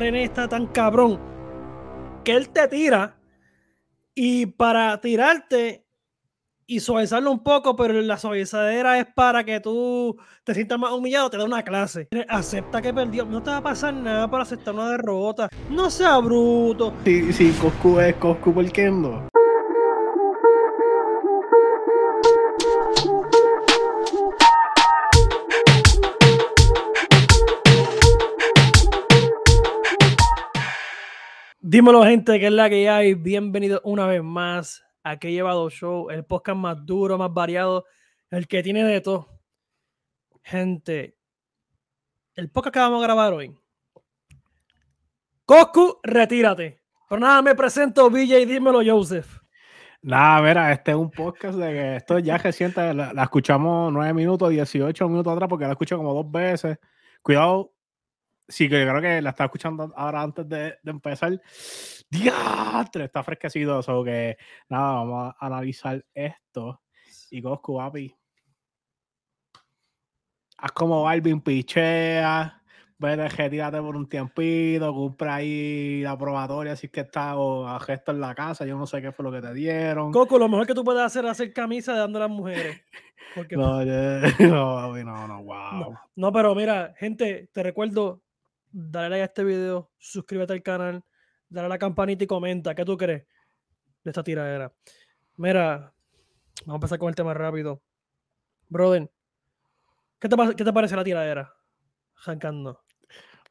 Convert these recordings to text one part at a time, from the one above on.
René está tan cabrón que él te tira y para tirarte y suavizarlo un poco, pero la suavizadera es para que tú te sientas más humillado, te da una clase. Acepta que perdió. No te va a pasar nada para aceptar una derrota. No sea bruto. Si, si Coscu es Coscu, ¿por qué Dímelo, gente, que es la que hay. Bienvenido una vez más a Que Llevado Show, el podcast más duro, más variado, el que tiene de todo. Gente, el podcast que vamos a grabar hoy. Coscu, retírate. Pero nada, me presento, BJ, dímelo, Joseph. Nada, mira, este es un podcast de que esto ya reciente, la, la escuchamos 9 minutos, 18 minutos atrás, porque la escuché como dos veces. Cuidado, sí, que yo creo que la estaba escuchando ahora antes de, de empezar. ¡Diantre! Está fresquecido. O que nada, vamos a analizar esto. Y Coscu, papi. Haz como Alvin Pichea. Vete, retírate por un tiempito. Compra ahí la probatoria si es que está o a gesto en la casa. Yo no sé qué fue lo que te dieron. Coco, lo mejor que tú puedes hacer es hacer camisa dando a las mujeres. Porque, No, yo- no, no, no, wow. no, no, pero mira, gente, te recuerdo, dale like a este video, suscríbete al canal, dale a la campanita y comenta. ¿Qué tú crees de esta tiradera? Mira, vamos a empezar con el tema rápido. Brother, ¿qué te, qué te parece la tiradera? Arrancando.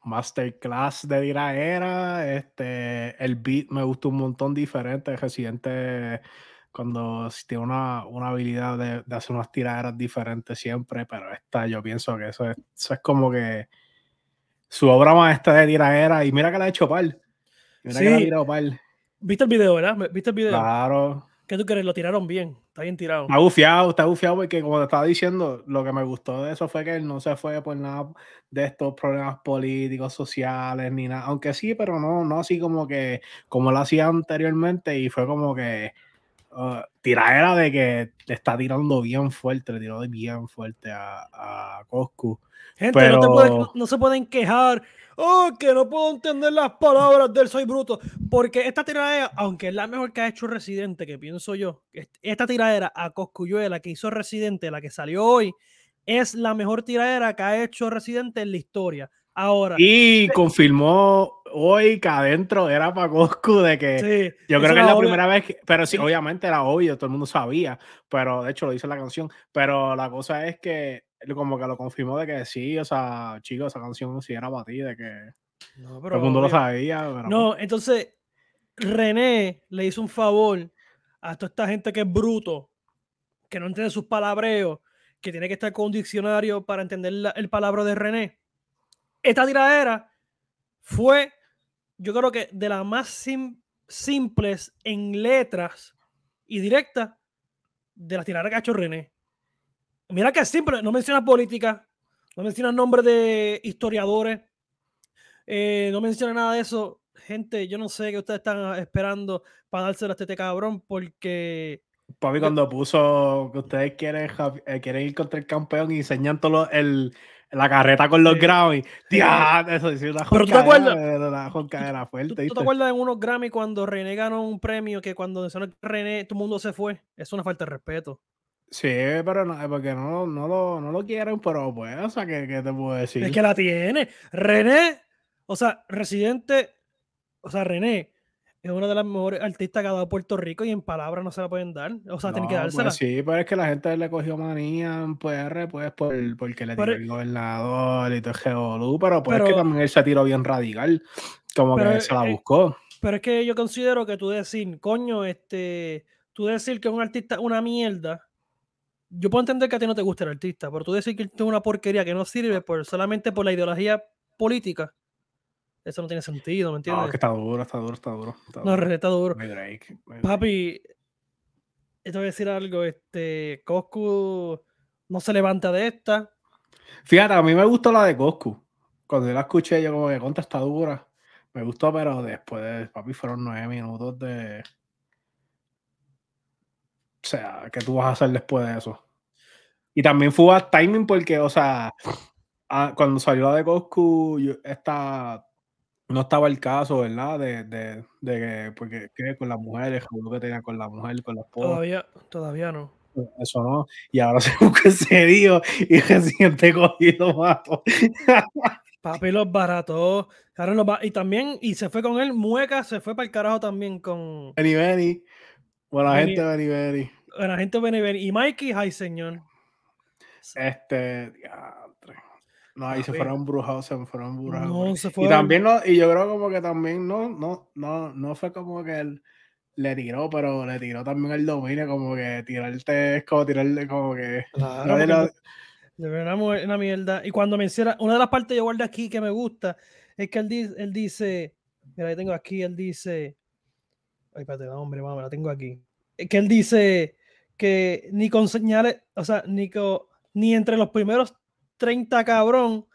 Masterclass de Diraera, este, el beat me gustó un montón diferente. Residente, cuando tiene una, una habilidad de, hacer unas tiraderas diferentes siempre, pero esta yo pienso que eso es, eso es como que su obra maestra de tiraera. Y mira que la ha hecho par. Mira que la ha Sí. tirado par. ¿Viste el video, verdad? ¿Viste el video? Claro. ¿Qué tú crees? Lo tiraron bien, está bien tirado. Está bufiado, está bufiado porque como te estaba diciendo, lo que me gustó de eso fue que él no se fue por nada de estos problemas políticos, sociales, ni nada. Aunque sí, pero no, no así como que, como lo hacía anteriormente y fue como que uh, tiradera de que le está tirando bien fuerte, le tiró bien fuerte a, a Coscu. Gente, no, te Pero- no se pueden quejar. Oh, que no puedo entender las palabras del soy bruto. Porque esta tiradera, aunque es la mejor que ha hecho Residente, que pienso yo, est- esta tiradera a Coscuyuela que hizo Residente, la que salió hoy, es la mejor tiradera que ha hecho Residente en la historia. Ahora, Y confirmó hoy que adentro era para Coscu de que sí, Yo creo que es la obvio. primera vez que, pero sí, obviamente era obvio, todo el mundo sabía, pero de hecho lo dice la canción, pero la cosa es que como que lo confirmó de que sí, o sea, chicos, esa canción sí era para ti, de que No, todo pero el mundo lo sabía, pero No, entonces René le hizo un favor a toda esta gente que es bruto, que no entiende sus palabreos, que tiene que estar con un diccionario para entender la- el palabra de René. Esta tiradera fue, yo creo que de las más sim- simples en letras y directas de las tiraderas que ha hecho René. Mira que es simple, no menciona política, no menciona nombres de historiadores, eh, no menciona nada de eso. Gente, yo no sé qué ustedes están esperando para dárselo a este cabrón, porque papi cuando puso que ustedes quieren, eh, quieren ir contra el campeón y enseñan todo lo- el, la carreta con los. Grammy, ¡Dia! eso sí, una Pero ¿tú te acuerdas? de- de Una joncadera ¿Tú, fuerte, tú te acuerdas en unos Grammy cuando René ganó un premio que cuando mencionó René todo el mundo se fue? Es una falta de respeto. Sí, pero no, porque no, no, lo, no lo quieren, pero pues, o sea, ¿qué, qué te puedo decir? Es que la tiene. René, o sea, Residente, o sea, René es una de las mejores artistas que ha dado Puerto Rico y en palabras no se la pueden dar. O sea, tienen que No, dársela. Pues sí, pero es que la gente le cogió manía en PR, pues, por, porque le tiró Pero- el gobernador y todo el revolú, pero pues es que Pero- también él se tiró bien radical, como Pero, que se la eh, buscó. Pero es que yo considero que tú decir, coño, este, tú decir que un artista es una mierda. Yo puedo entender que a ti no te gusta el artista, pero tú decir que es una porquería que no sirve por, solamente por la ideología política, eso no tiene sentido, ¿me No, entiendes? es que está duro, está duro, está duro. Está No, duro. René está duro. Muy Drake, muy Drake. Papi, te voy a decir algo, este, Coscu no se levanta de esta. Fíjate, a mí me gustó la de Coscu. Cuando yo la escuché, yo como que contra está dura. Me gustó, pero después, de, papi, fueron nueve minutos de... O sea, ¿qué tú vas a hacer después de eso? Y también fue a timing porque, o sea, ah, cuando salió la de Coscu, yo- esta no estaba el caso, ¿verdad? De, de, de que, porque que con las mujeres, lo que tenía con la mujer, con la esposa. Todavía, todavía no. Eso no. Y ahora se busca ese dio y reciente cogido mato. Papi los baratos. y también, y se fue con él, Mueca se fue para el carajo también con. Benny Benny. Buena gente Benny Benny. Buena gente Benny Benny. Y Mikey, ay señor. Este, no, ahí se fueron embrujados, se fueron embrujados. No, se Y también no, y yo creo como que también no, no, no, no fue como que él le tiró, pero le tiró también el dominio, como que tirarte es como tirarle como que. Claro, de verdad, una mierda. Y cuando menciona, una de las partes yo guardo aquí que me gusta, es que él, dice, él dice, mira, ahí tengo aquí, él dice, ay, espérate, hombre, vamos, la tengo aquí. Que él dice que ni con señales, o sea, ni, ni entre los primeros 30 cabrón,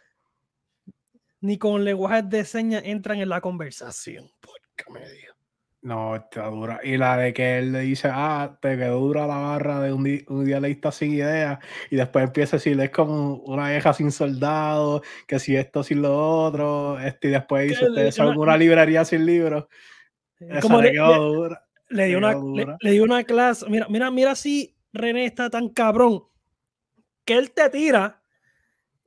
ni con lenguajes de señas entran en la conversación. Por medio. No, está dura. Y la de que él le dice, ah, te quedó dura la barra de un, di un dialista sin idea. Y después empieza a decirle, es como una vieja sin soldado, que si esto, sin lo otro. Este, y después dice, ustedes son una librería sin libros. Esa le, quedó dura. Le dio, una, le, dio una clase. Mira, mira, mira si René está tan cabrón que él te tira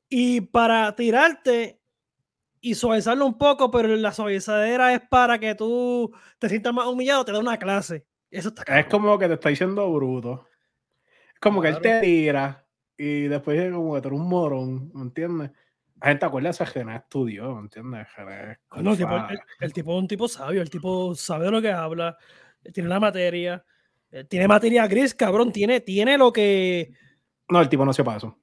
y para tirarte y suavizarlo un poco, pero la suavizadera es para que tú te sientas más humillado, te da una clase. Eso está Es como que te está diciendo bruto. Es como que él te tira y después dice como que tú eres un morón, ¿me entiendes? La gente acuerda ese que estudió, ¿me entiendes? No, el, tipo, el, tipo es un tipo sabio, el tipo sabe de lo que habla, tiene la materia, eh, tiene materia gris, cabrón, tiene, tiene lo que... No, el tipo no sepa eso.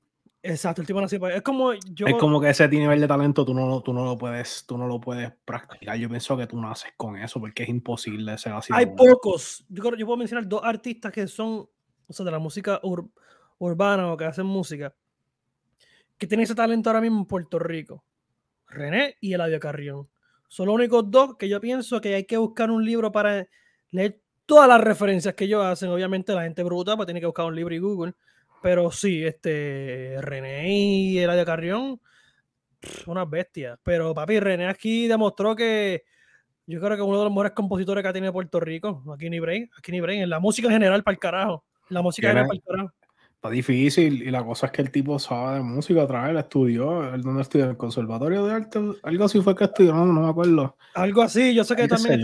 Exacto, el tipo no Es como yo. Es como que ese nivel de talento tú no, tú no lo puedes, tú no lo puedes practicar. Yo pienso que tú no haces con eso porque es imposible ser así. Hay pocos. Yo, yo puedo mencionar dos artistas que son, o sea, de la música urbana o que hacen música, que tienen ese talento ahora mismo en Puerto Rico. René y Eladio Carrión. Son los únicos dos que yo pienso que hay que buscar un libro para leer todas las referencias que ellos hacen. Obviamente la gente bruta pues tiene que buscar un libro y Google pero sí, este René y Eladio Carrión, unas bestias. Pero papi, René aquí demostró que yo creo que uno de los mejores compositores que ha tenido Puerto Rico, aquí ni Brain, aquí ni Brain, en la música en general para el carajo. La música general para el carajo. Está difícil y la cosa es que el tipo sabe de música, otra vez estudió, ¿el dónde estudió? ¿El Conservatorio de Arte? Algo así fue que estudió, no, me acuerdo. Algo así, yo sé que también...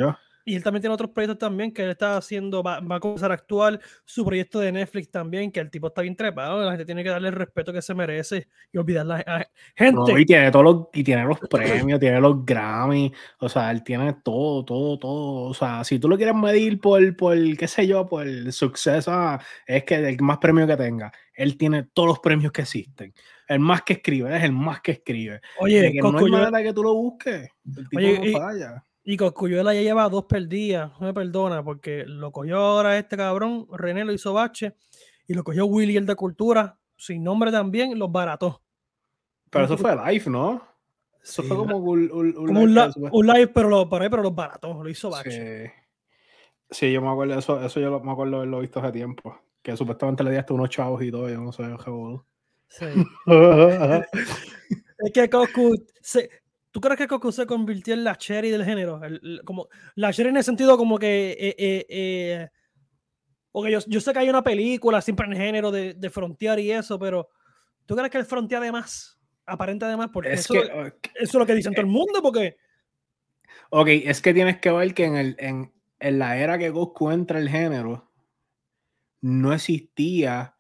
Y él también tiene otros proyectos también que él está haciendo, va, a comenzar a actuar su proyecto de Netflix también, que el tipo está bien trepado, la gente tiene que darle el respeto que se merece y olvidar la gente. y tiene todos los, y tiene los premios, tiene los Grammy, o sea, él tiene todo, todo, todo. O sea, si tú lo quieres medir por, por qué sé yo, por el suceso, ah, es que el más premio que tenga, él tiene todos los premios que existen. El más que escribe, es el más que escribe. Oye, que no hay manera que tú lo busques. El tipo no falla. Y Coscuyuela ya lleva dos perdidas, no me perdona, porque lo cogió ahora este cabrón, René lo hizo bache, y lo cogió Willy el de Cultura, sin nombre también, los barató. Pero eso fue live, ¿no? Eso fue como un, un, live, pero, lo, pero los baratos, lo hizo bache. Sí. yo me acuerdo, eso, eso yo me acuerdo de haberlo visto hace tiempo, que supuestamente le di hasta unos chavos y todo, yo no sé, qué Sí. es que Coscu, ¿Tú crees que Coco se convirtió en la cherry del género? como, la cherry en el sentido como que... Eh, eh, eh yo, yo, sé que hay una película siempre en el género de, de Frontier y eso, pero ¿tú crees que el Frontier además, aparente además, porque eso, eso, es lo que dicen todo el mundo, porque... Ok, es que tienes que ver que en, el, en, en la era que Goku entra el género, no existía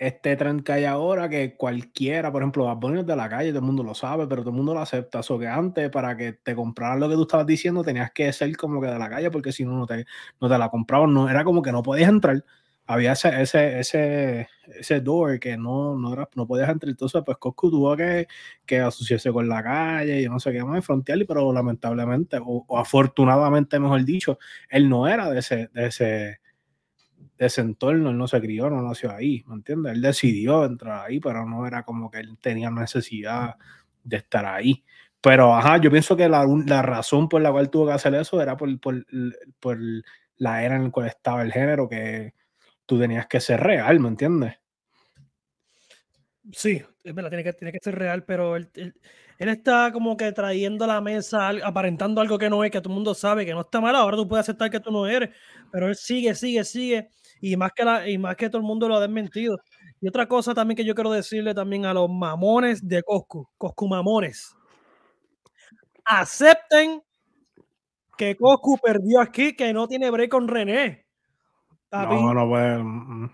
este tren que hay ahora que cualquiera, por ejemplo, Bad de la calle, todo el mundo lo sabe, pero todo el mundo lo acepta. O que antes, para que te compraran lo que tú estabas diciendo, tenías que ser como que de la calle, porque si no, no te, no te la compraban. No, era como que no podías entrar. Había ese, ese, ese, ese door que no, no, era, no podías entrar. Entonces, pues Coscu tuvo que, que asociarse con la calle y no sé qué más, frontear, pero lamentablemente, o, o, afortunadamente, mejor dicho, él no era de ese, de ese de ese entorno, él no se crió, no nació ahí, ¿me entiendes? Él decidió entrar ahí, pero no era como que él tenía necesidad de estar ahí. Pero, ajá, yo pienso que la, la razón por la cual tuvo que hacer eso era por, por, por, la era en la cual estaba el género, que tú tenías que ser real, ¿me entiendes? Sí, es verdad, tiene que, tiene que ser real, pero el, él está como que trayendo a la mesa, aparentando algo que no es, que todo el mundo sabe que no está mal, ahora tú puedes aceptar que tú no eres, pero él sigue, sigue, sigue, y más que, la, y más que todo el mundo lo ha desmentido. Y otra cosa también que yo quiero decirle también a los mamones de Coscu, Coscu mamones, acepten que Coscu perdió aquí, que no tiene break con René. No, no puede. Mm, mm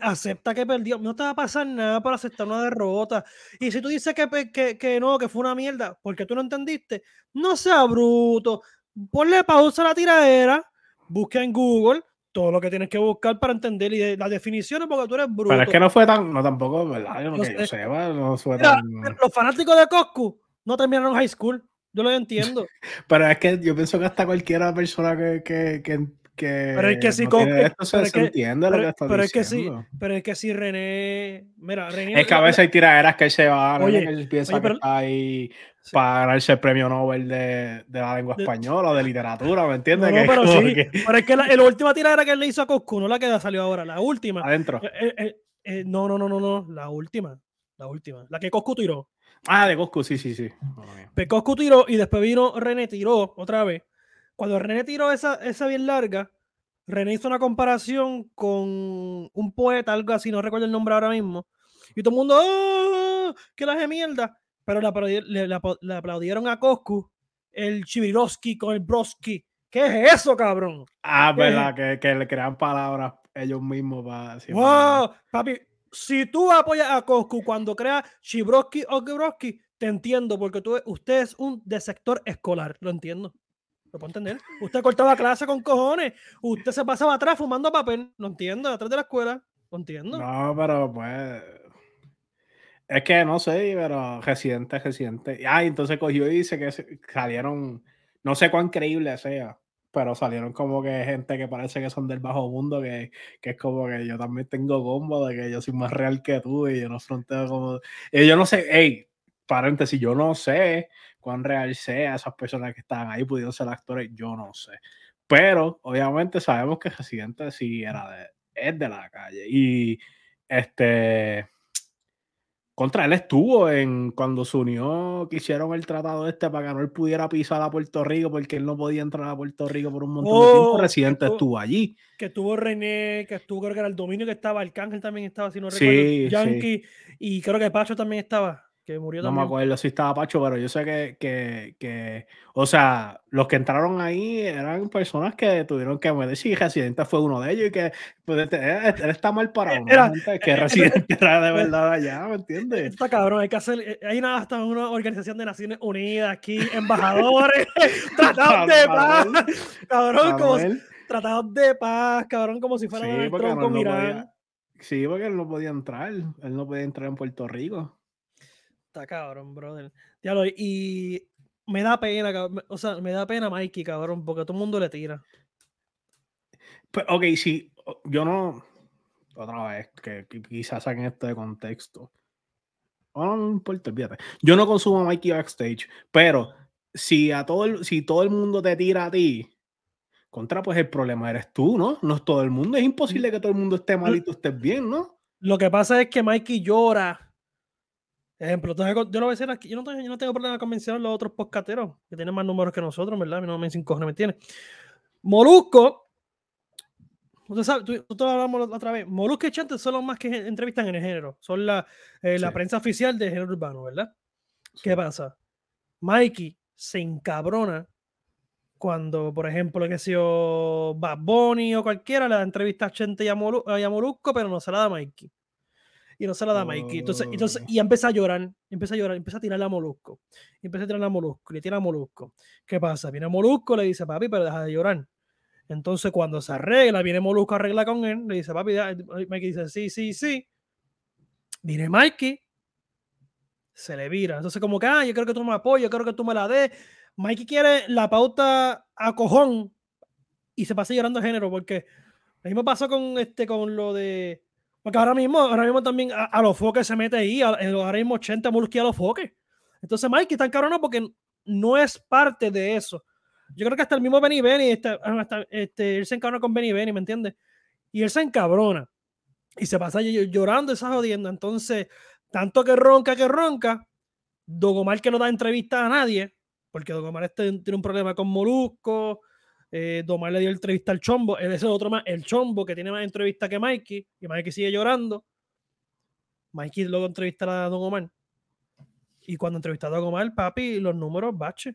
acepta que perdió. No te va a pasar nada para aceptar una derrota. Y si tú dices que, que, que no, que fue una mierda, porque tú no entendiste, no sea bruto. Ponle pausa a la tiradera, busca en Google todo lo que tienes que buscar para entender y las definiciones porque tú eres bruto. Pero es que no fue tan, no tampoco, ¿verdad? Yo no, que yo sepa, no fue tan... Los fanáticos de Coscu no terminaron high school. Yo lo entiendo. pero es que yo pienso que hasta cualquiera persona que, que, que pero es que si no esto se, pero, entiende lo que está pero es que sí pero es que si René mira René es que a veces hay tiraderas que él se va oye, que él piensa que está ahí para ganarse el premio Nobel de, de la lengua española o de literatura ¿me entiendes? No, pero sí pero es que la, la, última tiradera que él le hizo a Coscu no la que salió ahora la última adentro eh, eh, eh, no no no no no la última la última la que Coscu tiró ah de Coscu sí sí sí pues Coscu tiró y después vino René tiró otra vez cuando René tiró esa, esa bien larga, René hizo una comparación con un poeta, algo así, no recuerdo el nombre ahora mismo. Y todo el mundo, ¡oh! ¡Que la de mierda! Pero le, aplaudieron a Coscu el Chivirovsky con el Broski. ¿Qué es eso, cabrón? Ah, verdad, que, que, le crean palabras ellos mismos para. ¡Wow! Papi, si tú apoyas a Coscu cuando crea Chibrowski o Broski, te entiendo, porque tú, usted es un de sector escolar, lo entiendo. ¿Lo puedo entender? Usted cortaba clase con cojones. Usted se pasaba atrás fumando papel. No entiendo, atrás de la escuela. No entiendo. No, pero pues. Es que no sé, pero residente, residente. Ah, entonces cogió y dice que salieron. No sé cuán creíble sea, pero salieron como que gente que parece que son del bajo mundo, que, que es como que yo también tengo combo de que yo soy más real que tú y yo no fronteo como. Y yo no sé, hey, paréntesis, yo no sé cuán real sea esas personas que estaban ahí pudieron ser actores, yo no sé. Pero obviamente sabemos que Residente sí era de, es de la calle. Y este contra él estuvo en cuando se unió, que hicieron el tratado este para que no él pudiera pisar a Puerto Rico porque él no podía entrar a Puerto Rico por un montón de tiempo. Oh, Residente estuvo, allí. Que estuvo René, que estuvo, creo que era el dominio que estaba, Arcángel también estaba, si no recuerdo, Yankee, y creo que Pacho también estaba murió No me acuerdo si estaba Pacho, pero yo sé que, que, que, o sea, los que entraron ahí eran personas que tuvieron que morir. Si Residente fue uno de ellos y que pues, él, está mal para uno. Era, que eh, Residente era de verdad allá, ¿me entiendes? Está cabrón, hay que hacer, eh, hay una, hasta una organización de Naciones Unidas aquí, embajadores, tratados de paz, cabrón, como tratados de paz, cabrón, como si fuera sí, Trump con Irán. sí, porque él no podía entrar, él no podía entrar en Puerto Rico. Está cabrón, brother. y me da pena, o sea, me da pena Mikey, cabrón, porque todo el mundo le tira. Pues, ok, si yo no, otra vez, que, quizás saquen esto de contexto. No, no importa, olvídate. Yo no consumo a Mikey backstage, pero si a todo el, si todo el mundo te tira a ti, contra, pues el problema eres tú, ¿no? No es todo el mundo. Es imposible que todo el mundo esté mal y tú estés bien, ¿no? Lo que pasa es que Mikey llora Ejemplo, yo no voy a decir aquí, yo no, tengo, yo no tengo problema con mencionar los otros podcasteros que tienen más números que nosotros, ¿verdad? A mí no me cinco me tiene. Molusco, usted sabe, tú, tú, hablamos otra vez, Molusco y Chante son los más que entrevistan en el género, son la, eh, la prensa oficial del género urbano, ¿verdad? ¿Qué pasa? Mikey se encabrona cuando, por ejemplo, que sea Bad Bunny o cualquiera le da entrevista a Chente y a, Molusco, pero no se la da Mikey y no se la da Mikey. Entonces, entonces, oh. y empieza a llorar, empieza a llorar, empieza a tirar a Molusco. Empieza a tirar a Molusco, le tira a Molusco. ¿Qué pasa? Viene Molusco, le dice, papi, pero deja de llorar. Entonces, cuando se arregla, viene Molusco a arreglar con él, le dice, papi, Mikey dice, sí, sí, sí. Viene Mikey, se le vira. Entonces, como que, ah, yo creo que tú me apoyas, yo creo que tú me la des. Mikey quiere la pauta a cojón y se pasa llorando de género, porque lo mismo pasó con, este, con lo de porque ahora mismo, ahora mismo también a, los foques se mete ahí, a, ahora mismo 80 Molusky a los foques. Entonces Mikey está encabrona porque no es parte de eso. Yo creo que hasta el mismo Benny Benny, este, este, él se encabrona con Benny Benny, ¿me entiendes? Y él se encabrona. Y se pasa llorando y se jodiendo. Entonces, tanto que ronca, que ronca, Don Omar que no da entrevistas a nadie, porque Don Omar este, tiene un problema con Molusco, eh, le dio entrevista al Chombo, ese es otro más, el Chombo que tiene más entrevistas que Mikey, y Mikey sigue llorando. Mikey luego entrevista a Don Omar. Y cuando entrevistó a Don Omar, papi, los números bache.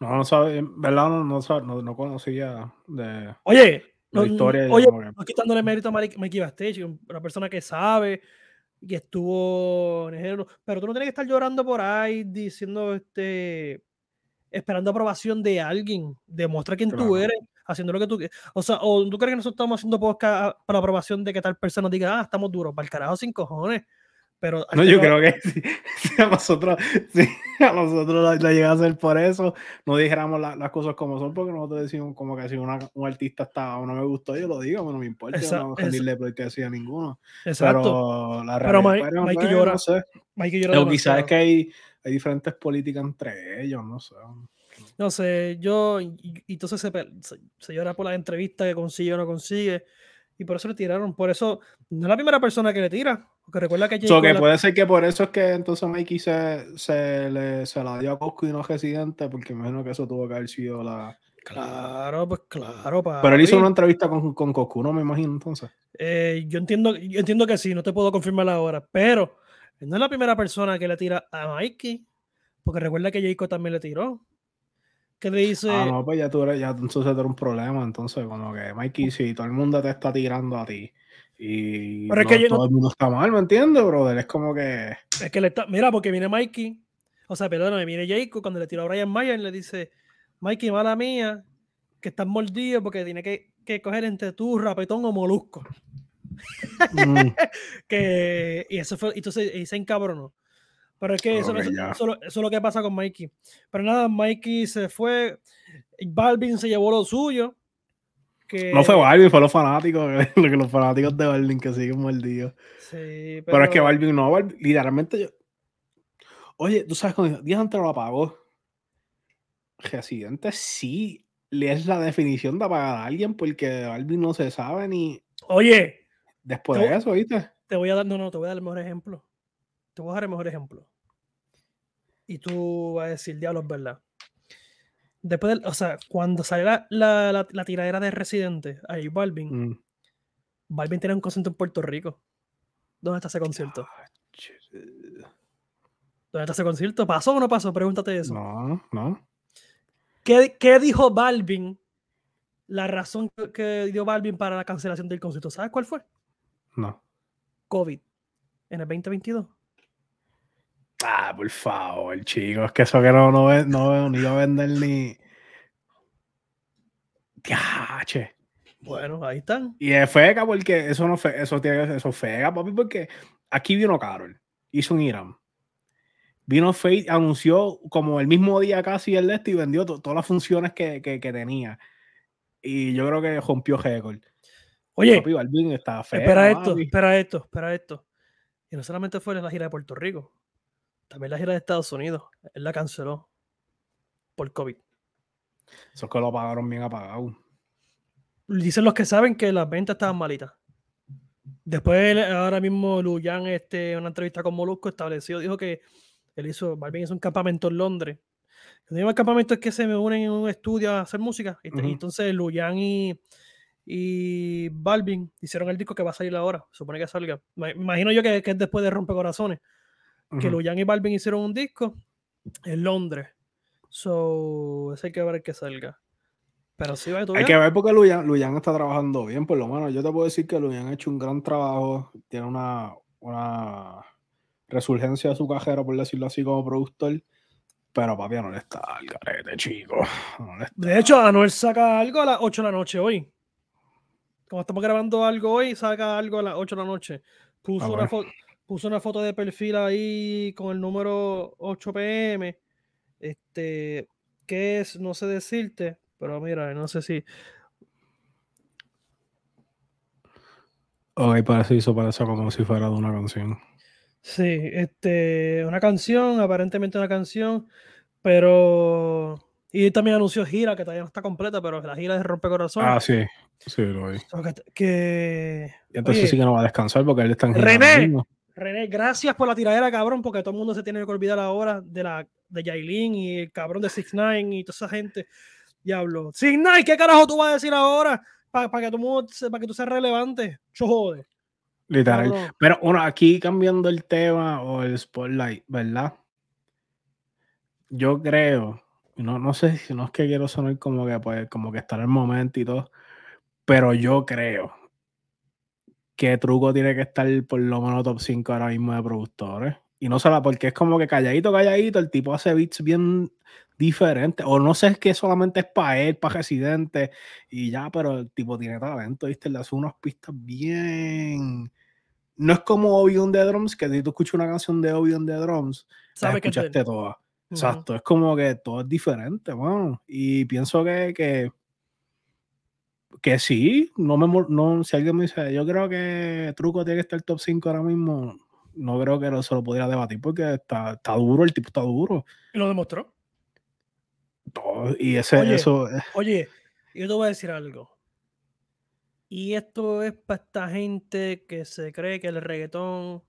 No, no sabe, ¿verdad? No, no, no, conocía de. Oye, la historia. oye, no quitándole mérito a Mikey Bastage, una persona que sabe, que estuvo en el pero tú no tienes que estar llorando por ahí diciendo este esperando aprobación de alguien. Demuestra quién tú eres, haciendo lo que tú quieres. O sea, o tú crees que nosotros estamos haciendo podcast para aprobación de que tal persona diga, ah, estamos duros, para el carajo sin cojones. Pero no, yo creo que si, a nosotros, si a nosotros lo, llega a hacer por eso, no dijéramos las cosas como son, porque nosotros decimos como que si un artista está o no me gustó, yo lo digo, no me importa, no rendirle porque decía ninguno. Exacto. Pero la pero Mike, Mike llora. No sé. Mike llora. quizás es que hay, hay diferentes políticas entre ellos, no sé. No sé, yo, y, entonces se, se, llora por las entrevistas que consigue o no consigue, y por eso le tiraron. Por eso, no es la primera persona que le tira, porque recuerda que... So que puede ser que por eso es que entonces Mikey se, se, le, se la dio a Cosco y no a Residente, porque imagino que eso tuvo que haber sido la... Claro, pues claro. Pero él hizo una entrevista con, con Coscu, ¿no? Me imagino entonces. Eh, yo, entiendo, yo entiendo que sí, no te puedo confirmar ahora, pero no es la primera persona que le tira a Mikey, porque recuerda que Jacob también le tiró. ¿Qué le dice? Ah, no, pues ya tú eres, ya entonces tú un problema. Entonces, como que Mikey, si todo el mundo te está tirando a ti y Pero es que todo el mundo está mal, ¿me entiendes, brother? Es como que. Es que le está. Mira, porque viene Mikey, o sea, perdóname, viene Jacob cuando le tiró a Brian Mayer le dice: Mikey, mala mía, que estás mordido porque tiene que, que coger entre tú, rapetón o molusco. Mm. que, y eso fue, entonces y se encabronó. Pero es que eso, eso, es lo que pasa con Mikey. Pero nada, Mikey se fue, Balvin se llevó lo suyo. Que... No fue Balvin, fue los fanáticos, los fanáticos de Balvin que siguen mordidos. Sí, pero... es que Balvin no, literalmente yo... Oye, tú sabes, cuando días antes lo apagó. Residente sí le es la definición de apagar a alguien porque Balvin no se sabe ni... Oye, Después de eso, ¿viste? Te voy a dar, no, no, te voy a dar el mejor ejemplo. Te voy a dar el mejor ejemplo. Y tú vas a decir, diablo, es verdad. Después, de, o sea, cuando salió la, la, la, tiradera de Residente, ahí Balvin, mm. Balvin tiene un concierto en Puerto Rico. ¿Dónde está ese concierto? ¿Dónde está ese concierto? ¿Pasó o no pasó? Pregúntate eso. No, no. ¿Qué, qué dijo Balvin? La razón que dio Balvin para la cancelación del concierto, ¿sabes cuál fue? No. COVID en el 2022. Ah, por favor, chicos, es que eso que no, no, no, ni iba a vender ni. che. Bueno, ahí están. Y es fega porque eso no fue, eso tiene eso fega, papi, porque aquí vino Carol, hizo un Irán. Vino Fate, anunció como el mismo día casi el de este y vendió todas las funciones que, que, que, tenía. Y yo creo que rompió récord. Oye, espera esto, espera esto, espera esto. Y no solamente fue la gira de Puerto Rico, también la gira de Estados Unidos. Él la canceló por COVID. Eso es que lo pagaron bien apagado. Dicen los que saben que las ventas estaban malitas. Después, ahora mismo, Luyan, este, en una entrevista con Molusco, estableció, dijo que él hizo, Balvin hizo un campamento en Londres. El campamento es que se me unen en un estudio a hacer música. Y, Entonces, Luyan y y Balvin hicieron el disco que va a salir ahora, supone que salga. Me imagino yo que, es después de Rompecorazones. Que Luyan y Balvin hicieron un disco en Londres. So, ese hay que ver que salga. Pero sí va a Hay que ver porque Luyan, está trabajando bien, por lo menos. Yo te puedo decir que Luyan ha hecho un gran trabajo. Tiene una, una resurgencia de su cajera, por decirlo así, como productor. Pero papi, no le está al carete, chico. De hecho, Anuel saca algo a las 8 de la noche hoy como estamos grabando algo hoy, saca algo a las 8 de la noche. Puso, ah, una, puso una foto de perfil ahí con el número 8 pm. Este, ¿qué es? No sé decirte, pero mira, no sé si. Ok, parece hizo parece como si fuera de una canción. Sí, este, una canción, aparentemente una canción, pero y también anunció gira, que todavía no está completa, pero la gira de Rompecorazón. Ah, sí, sí, lo vi. Que, y entonces sí que no va a descansar porque él está en gira. René, René, gracias por la tiradera, cabrón, porque todo el mundo se tiene que olvidar ahora de la de Yailin y el cabrón de Six Nine y toda esa gente. Diablo. Six Nine, ¿qué carajo tú vas a decir ahora? Para que, que tú seas relevante. Yo jode. Literal. Pero bueno, aquí cambiando el tema o el spotlight, ¿verdad? Yo creo, no, no sé si no es que quiero sonar como que pues, como que estar en el momento y todo, pero yo creo que Truco tiene que estar por lo menos top 5 ahora mismo de productores. Y no solo porque es como que calladito, calladito, el tipo hace beats bien diferentes. O no sé, es que solamente es para él, para Residente y ya, pero el tipo tiene talento, ¿viste? Le hace unas pistas bien. No es como Obi-Wan de Drums, que si tú escuchas una canción de Obi-Wan de Drums, la escuchaste toda. Exacto, es como que todo es diferente, bueno. Y pienso que, que que sí, no me no, si alguien me dice, yo creo que Truco tiene que estar top 5 ahora mismo, no creo que se lo pudiera debatir porque está, está duro, el tipo está duro. Y lo demostró. Y ese, eso. Oye, yo te voy a decir algo. Y esto es para esta gente que se cree que el reggaetón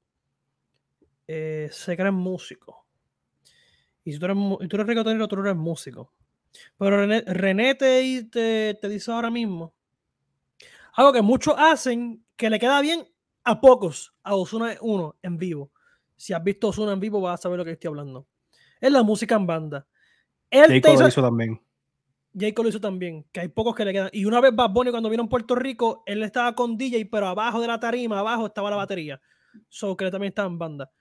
eh, se cree músico. Y si tú eres, tú eres reggaetonero, tú eres músico. Pero René, te, te, dice ahora mismo algo que muchos hacen que le queda bien a pocos, a Osuna uno en vivo. Si has visto Osuna en vivo, vas a saber lo que estoy hablando. Es la música en banda. Él lo hizo también. Jacob lo hizo también, que hay pocos que le quedan. Y una vez Bad Bunny cuando vino a Puerto Rico, él estaba con DJ, pero abajo de la tarima, abajo estaba la batería. So que él también estaba en banda.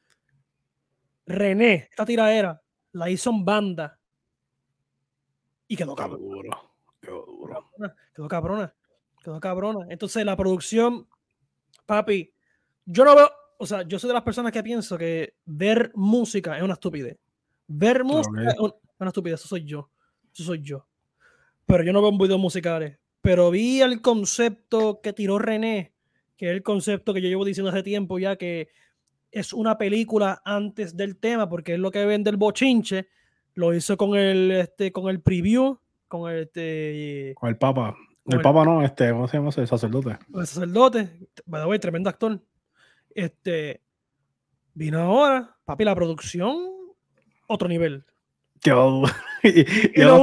René, esta tiradera, la hizo en banda y quedó cabrona. Quedó duro. Quedó cabrona. Quedó cabrona. Entonces la producción, papi, yo no veo, o sea, yo soy de las personas que pienso que ver música es una estupidez. Ver música es una estupidez, eso soy yo. Eso soy yo. Pero yo no veo videos musicales. Pero vi el concepto que tiró René, que es el concepto que yo llevo diciendo hace tiempo ya, que es una película antes del tema, porque es lo que vende el bochinche lo hizo con el, este, con el preview, con el, este, con el Papa. el, Papa no, este, ¿cómo se llama? El sacerdote. El sacerdote, by the way, tremendo actor. Este, vino ahora, papi, la producción, otro nivel. Yo, y, lo,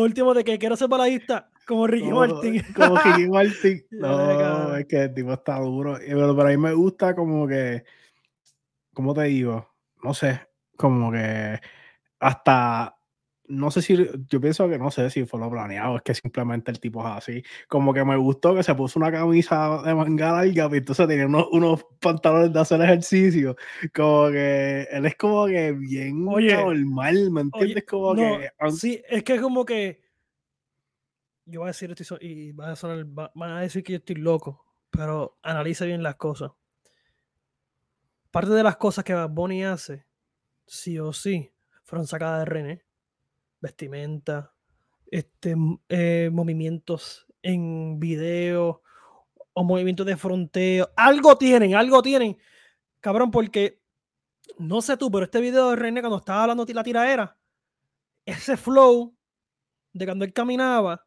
último, de que quiero ser baladista, como Ricky Martin. Como Ricky Martin. No, es que el tipo está duro. Pero para mí me gusta como que, ¿cómo te digo? No sé, como que hasta, no sé si, yo pienso que no sé si fue lo planeado, es que simplemente el tipo es así. Como que me gustó que se puso una camisa de manga larga y entonces tenía unos, pantalones de hacer ejercicio. Como que él es como que bien normal, ¿me entiendes? como que. Sí, es que es como que. Yo voy a decir esto y van a, sonar, van a decir que yo estoy loco, pero analiza bien las cosas. Parte de las cosas que Bonnie hace, sí o sí, fueron sacadas de René. Vestimenta, este, eh, movimientos en video o movimientos de fronteo. Algo tienen, algo tienen. Cabrón, porque no sé tú, pero este video de René cuando estaba hablando de la tiraera, ese flow de cuando él caminaba,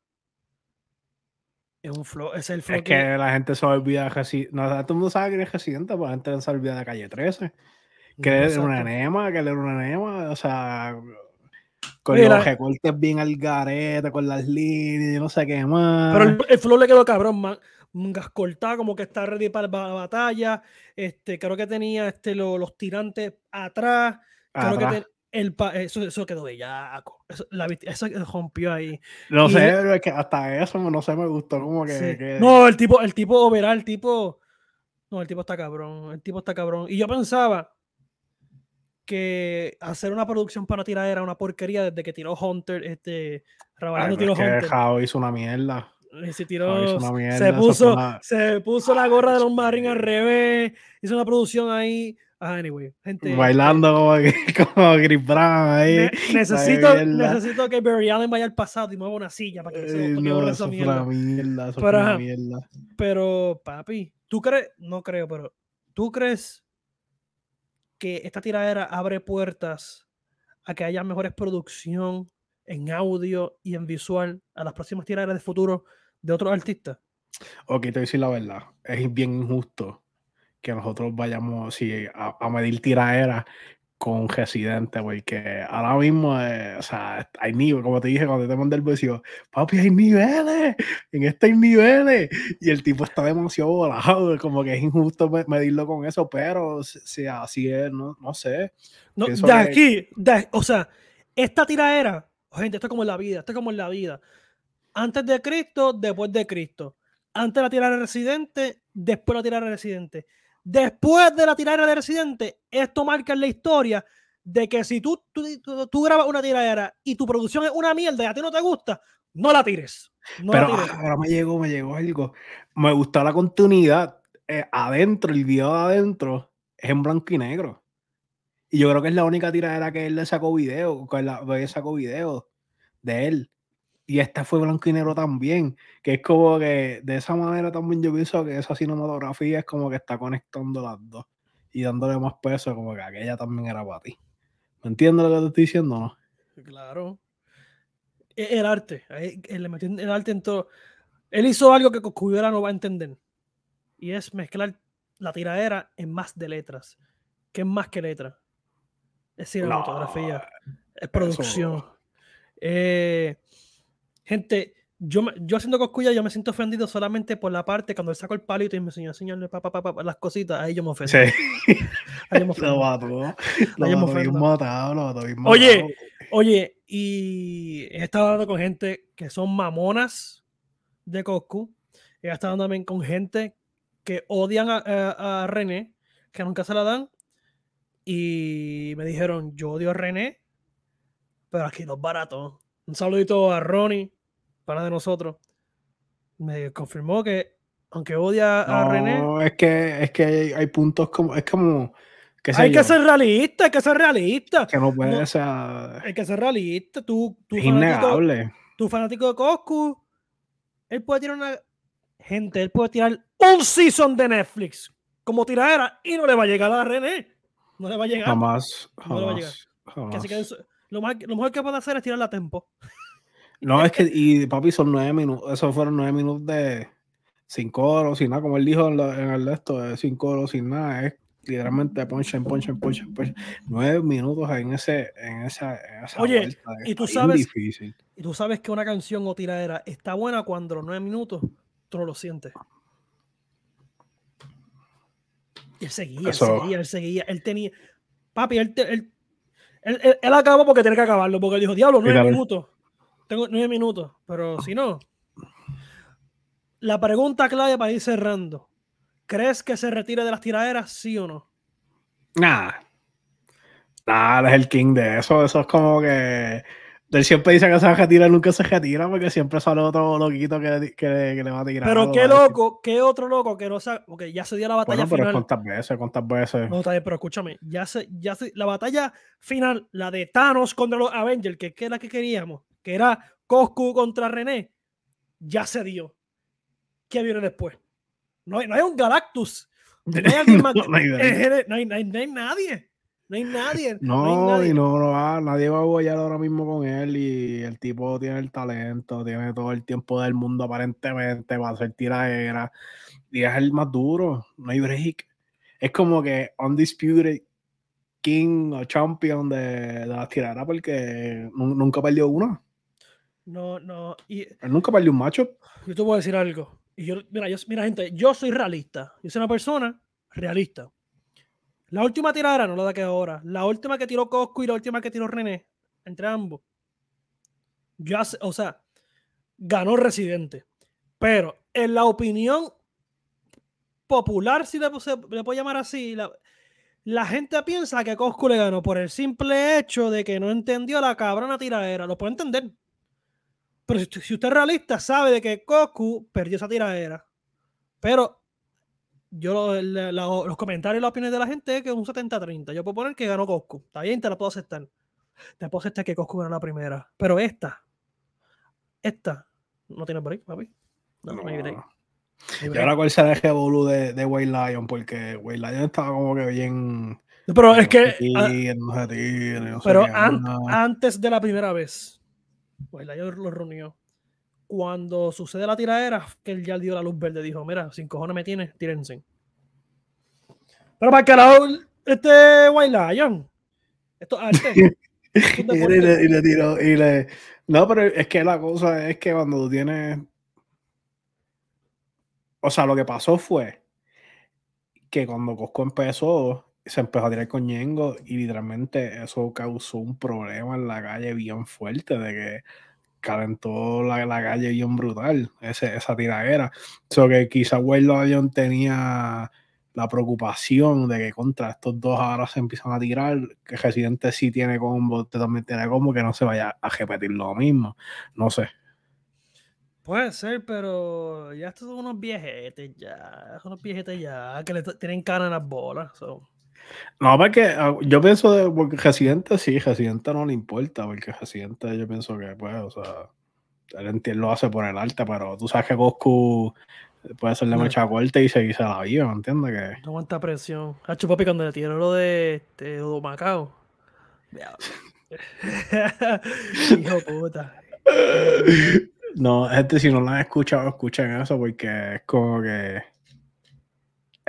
es un flow, es el flow. Es que, la gente se olvida de no, todo el mundo sabe que es residente, pero la gente se olvida de calle 13. Que él era una enema, que él era una enema, o sea, con los recortes bien al garete, con las líneas, no sé qué más. Pero el, flow le quedó cabrón, man. Gascoltado, como que está ready para la batalla. Este, creo que tenía este, los tirantes atrás. Creo que el eso, eso quedó bellaco. Eso, la, eso rompió ahí. No sé, pero es que hasta eso no sé, me gustó como que, No, el tipo, el tipo verá, el tipo. No, el tipo está cabrón. El tipo está cabrón. Y yo pensaba, que hacer una producción para tirar era una porquería desde que tiró Hunter, este, Rabalando tiró Hunter. Jao hizo una mierda. Se, tiró, se, puso, se puso la gorra de los Marines al revés, hizo una producción ahí. Ah, anyway, gente. Bailando como, como Chris Brown ahí. necesito, necesito que Barry Allen vaya al pasado y mueva una silla para que se no, esa mierda. mierda, pero, mierda. pero, papi, ¿tú crees? No creo, pero ¿tú crees que esta tiradera abre puertas a que haya mejores producción en audio y en visual a las próximas tiraderas de futuro de otros artistas? Ok, te voy a decir la verdad. Es bien injusto que nosotros vayamos sí, a, a medir tiraderas con Residente, porque ahora mismo, eh, o sea, hay niveles, como te dije cuando te mandé el beso, papi, hay niveles, en este hay niveles, y el tipo está demasiado volado, como que es injusto medirlo con eso, pero si así es, no, no sé. No, de aquí, o sea, esta tiradera, gente, esto es como en la vida, esto es como en la vida. Antes de Cristo, después de Cristo. Antes la tirada de Residente, después la tirada de Residente Después de la tiradera de Residente, esto marca en la historia de que si tú, tú, grabas una tiradera y tu producción es una mierda y a ti no te gusta, no la tires. Pero ahora me llegó, me llegó algo. Me gustó la continuidad. Eh, adentro, el video de adentro es en blanco y negro. Y yo creo que es la única tiradera que él le sacó video, que él sacó video de él. Y esta fue blanco y negro también, que es como que de esa manera también yo pienso que esa cinematografía es como que está conectando las dos y dándole más peso, como que aquella también era para ti. ¿Me entiendes lo que te estoy diciendo no? Claro. E, el arte, le metió el arte en todo. Él hizo algo que Coscuyuela no va a entender. Y es mezclar la tiradera en más de letras. que es más que letras? Es cinematografía, es producción. Eh, Gente, yo, yo haciendo coscuya, yo me siento ofendido solamente por la parte cuando él sacó el palito y me enseñó a enseñarle pa, pa, las cositas. Ahí yo me ofendo. Sí. Ahí yo me ofendo. Oye, oye, y he estado hablando con gente que son mamonas de Coscu. He estado hablando también con gente que odian a, a René, que nunca se la dan. Y me dijeron, yo odio a René, pero aquí los baratos. Un saludito a Ronnie, para de nosotros, me confirmó que, aunque odia a René. Es que, es que hay, puntos como. Es como. hay que ser realista, hay que ser realista. Que no puede ser. Hay que ser realista. Tú, tú es innegable. Tu fanático de Coscu, él puede tirar una. Gente, él puede tirar un season de Netflix como tiradera y no le va a llegar a René. No le va a llegar. Jamás. No le va a llegar. lo, lo mejor que puede hacer es tirar la tempo. No, es que, y papi, son nueve minutos, esos fueron nueve minutos de sin coro, sin nada, como él dijo en, el de esto, de sin coro, sin nada, es literalmente poncha en poncha en poncha Nueve minutos en, ese, en esa, en esa Oye, y tú sabes, y tú sabes que una canción o tiradera está buena cuando los nueve minutos tú no lo sientes. Y él seguía, él seguía, él seguía, él tenía, papi, él, él, él, él, acabó porque tenía que acabarlo, porque él dijo, diablo, nueve minutos tengo nueve minutos, pero si no. La pregunta clave para ir cerrando. ¿Crees que se retire de las tiraderas, sí o no? Nada. Nada, es el king de eso. Eso es como que. Él siempre dice que se va a retirar, nunca se retira porque siempre sale otro loquito que, que, le va a tirar. Pero qué loco, qué otro loco que no sabe. Porque ya se dio la batalla bueno, pero ¿Cuántas veces? ¿Cuántas veces? No, está bien, pero escúchame. Ya se, ya se, la batalla final, la de Thanos contra los Avengers, que, que es la que queríamos que era Coscu contra René, ya se dio. ¿Qué viene después? No hay, no hay un Galactus. No hay, alguien más, no, hay, no, hay, nadie. No hay nadie. No, y no, nadie va a apoyar ahora mismo con él. Y el tipo tiene el talento, tiene todo el tiempo del mundo aparentemente, va a hacer tiradera. Y es el más duro, no hay break. Es como que Undisputed King o Champion de, de la tirada porque nunca perdió uno. No, no. Y, nunca perdió un macho. Yo te voy a decir algo. Y yo, mira, yo, mira, gente, yo soy realista. Yo soy una persona realista. La última tirada no la de que ahora. La última que tiró Cosco y la última que tiró René, entre ambos. Ya, o sea, ganó Residente. Pero en la opinión popular, si le, le puedo llamar así, la, la gente piensa que Coscu le ganó por el simple hecho de que no entendió la cabrona tiradera. Lo puedo entender. Pero si, usted es realista, sabe de que Goku perdió esa tiradera. Pero yo los comentarios y las opiniones de la gente es que es un 70-30. Yo puedo poner que ganó Goku. Está bien, te la puedo aceptar. Te puedo aceptar que Goku ganó la primera. Pero esta, esta, no tiene break, papi. No, no, hay break. Y ahora cuál será el revolú de, de White Lion, porque White Lion estaba como que bien. Pero es que. pero antes de la primera vez, pues el lo reunió. Cuando sucede la tiradera, que él ya dio la luz verde, dijo, mira, sin cojones me tienes, tírense. Pero para que lado este White Lion. Esto arte. y, le, y le tiró, y le. No, pero es que la cosa es que cuando tú tienes. O sea, lo que pasó fue que cuando Cosco empezó, se empezó a tirar con Ñengo y literalmente eso causó un problema en la calle bien fuerte de que calentó la, la calle bien brutal, ese, esa tiradera. So que quizá Will Lion tenía la preocupación de que contra estos dos ahora se empiezan a tirar, que Residente sí tiene combo, usted también tiene combo, que no se vaya a repetir lo mismo. No sé. Puede ser, pero ya estos son unos viejetes ya, son unos viejetes ya, que le tienen cara en las bolas. No, porque ah, yo pienso de, porque Residente sí, Residente no le importa, porque Residente yo pienso que, pues, o sea, él lo hace por el arte, pero tú sabes que Goku puede hacerle no. mucha corte y seguirse la vida, ¿me entiendes? Que... No aguanta presión. Hacho papi cuando le tiró lo de, este, de Macao. Hijo puta. No, gente, si no la han escuchado, escuchen eso porque es como que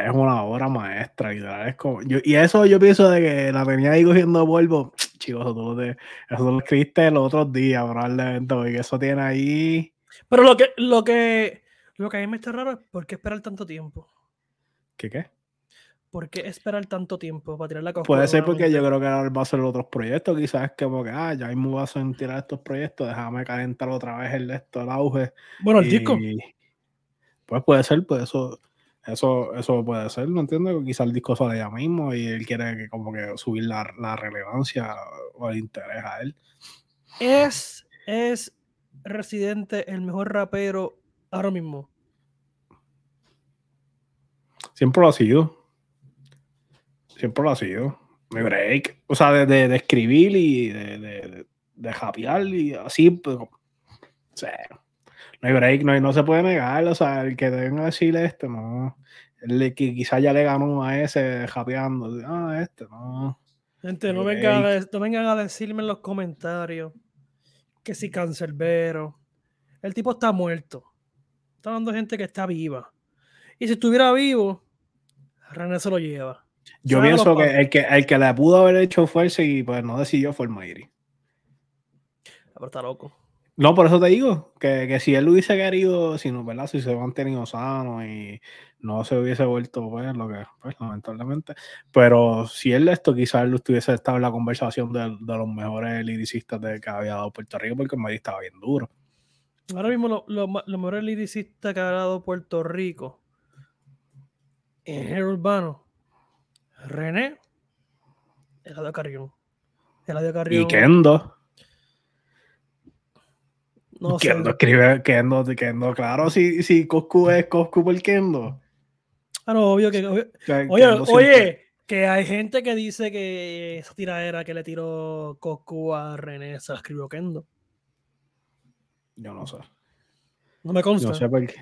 es una obra maestra. Y, es como, yo, y eso yo pienso de que la tenía ahí cogiendo polvo. Chicos, eso tú, te, eso lo escribiste los otros días, probablemente, porque eso tiene ahí. Pero lo que, lo que, lo que a mí me está raro es por qué esperar tanto tiempo. ¿Qué qué? ¿Por qué esperar tanto tiempo para tirar la cosa? Puede ser porque yo creo que ahora va a hacer otros proyectos, quizás que como que, ah, ya mismo vas a tirar estos proyectos, déjame calentar otra vez el esto, el auge. Bueno, el y, disco. Pues puede ser, pues eso, eso, eso puede ser, ¿me entiendes? Quizás el disco sale ya mismo y él quiere que, como que subir la, la relevancia o el interés a él. Es, es Residente el mejor rapero ahora mismo. Siempre lo ha sido. Siempre lo ha sido. Me break. O sea, de, de, de escribir y de, de, de japear y así, pero. O sea, no hay break, no, hay, no se puede negar. O sea, el que venga a decirle esto, no. El que quizás ya le ganó a ese japeando. Ah, este, no. Gente, no vengan, a, no vengan a decirme en los comentarios que si cancerbero. El tipo está muerto. Está dando gente que está viva. Y si estuviera vivo, René se lo lleva. Yo pienso que el, que el que le pudo haber hecho fuerza y pues no decidió fue el Mayri. Pero está loco. No, por eso te digo, que, que si él hubiese querido, si no, ¿verdad? Si se mantenido sano y no se hubiese vuelto, pues, lo que, pues, lamentablemente. Pero si él esto, quizás él estuviese estado en la conversación de, de los mejores liricistas de, que había dado Puerto Rico, porque el Mayri estaba bien duro. Ahora mismo los lo, lo mejores liricistas que ha dado Puerto Rico en el urbano, René, Eladio Carrión. Eladio Carrión. Y Kendo. No Kendo sé. escribe Kendo, Kendo, claro, si, si Coscu es Coscu por Kendo. Ah, no, obvio que. Obvio. Oye, oye, que hay gente que dice que esa tiradera que le tiró Coscu a René se la escribió Kendo. Yo no sé. No me consta. No sé por qué.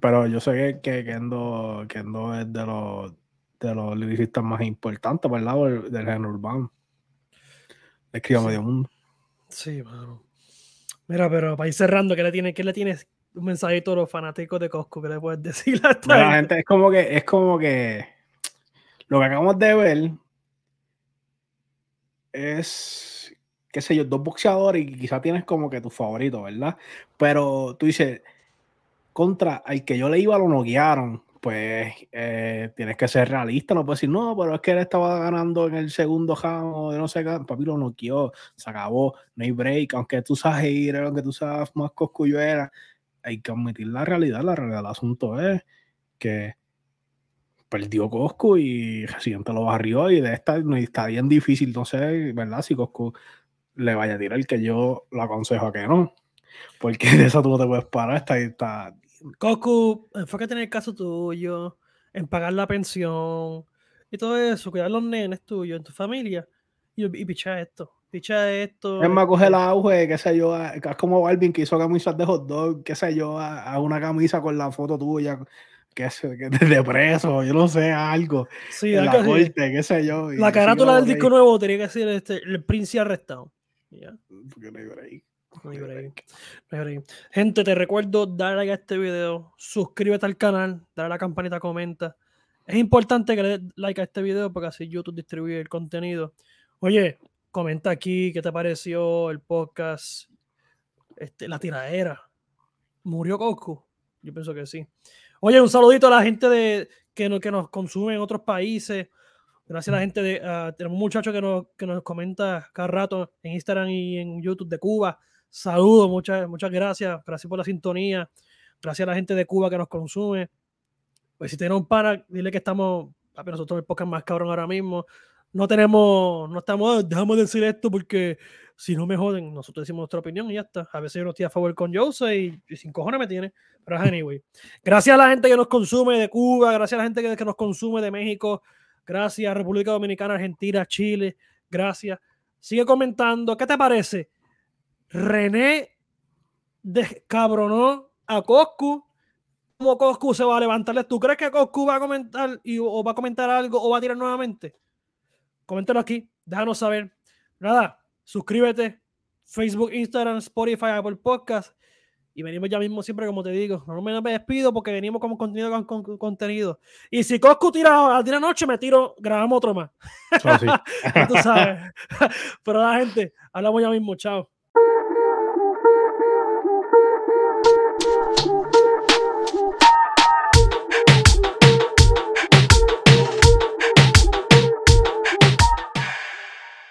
Pero yo sé que, que Kendo, Kendo es de los de los lyricistas más importantes, ¿verdad? Del, género urbano. Le escribo sí. medio mundo. Sí, mano. Mira, pero para ir cerrando, ¿qué le tienes? ¿Qué le tienes? Un mensajito a los fanáticos de Costco que le puedes decir a esta bueno, gente? Es como que, es como que lo que acabamos de ver es, qué sé yo, dos boxeadores y quizá tienes como que tu favorito, ¿verdad? Pero tú dices, contra al que yo le iba lo noquearon, pues eh, tienes que ser realista, no puedes decir, no, pero es que él estaba ganando en el segundo round de no sé qué, papi lo noqueó, se acabó, no hay break, aunque tú sabes ir, aunque tú sabes más coscuyo era, hay que admitir la realidad, la realidad del asunto es que perdió Coscu y Residente lo barrió y de esta está bien difícil, no sé, ¿verdad? Si Coscu le vaya a tirar, que yo lo aconsejo a que no, porque de eso tú no te puedes parar, está, está Coco, enfócate en el caso tuyo, en pagar la pensión y todo eso, cuidar los nenes tuyos, en tu familia y, y picha esto, picha esto. Es más, coge el auge, qué sé yo, es como Balvin que hizo camisas de hot dog, qué sé yo, a, a una camisa con la foto tuya, qué sé, que de preso, yo no sé, algo. Sí, en la corte, qué sé yo. La carátula del disco nuevo tenía que decir este, el príncipe arrestado. Ya. Porque no hay break. No. No. Gente, te recuerdo darle like a este video, suscríbete al canal, dale a la campanita, comenta. Es importante que le des like a este video porque así YouTube distribuye el contenido. Oye, comenta aquí qué te pareció el podcast, este, la tiradera. ¿Murió Coscu? Yo pienso que sí. Oye, un saludito a la gente de, que, que nos consume en otros países. Gracias a la gente de. tenemos un muchacho que nos, que nos comenta cada rato en Instagram y en YouTube de Cuba. Saludos, muchas, muchas gracias. Gracias por la sintonía. Gracias a la gente de Cuba que nos consume. Pues si tiene un pana, dile que estamos. Papi, nosotros el podcast más cabrón ahora mismo. No tenemos. No estamos. Dejamos de decir esto porque si no me joden, nosotros decimos nuestra opinión y ya está. A veces yo no estoy a favor con Jose y, sin cojones me tiene. Pero anyway. Gracias a la gente que nos consume de Cuba. Gracias a la gente que, que nos consume de México. Gracias, República Dominicana, Argentina, Chile. Gracias. Sigue comentando. ¿Qué te parece? René descabronó a Coscu. ¿Cómo Coscu se va a levantarle? ¿Tú crees que Coscu va a comentar y, o va a comentar algo o va a tirar nuevamente? Coméntalo aquí. Déjanos saber. Nada, suscríbete. Facebook, Instagram, Spotify, Apple Podcast. Y venimos ya mismo siempre, como te digo. No me despido porque venimos como contenido con, con, con contenido. Y si Coscu tira a tira noche, me tiro, grabamos otro más. Oh, sí. Tú sabes. Pero la gente, hablamos ya mismo. Chao.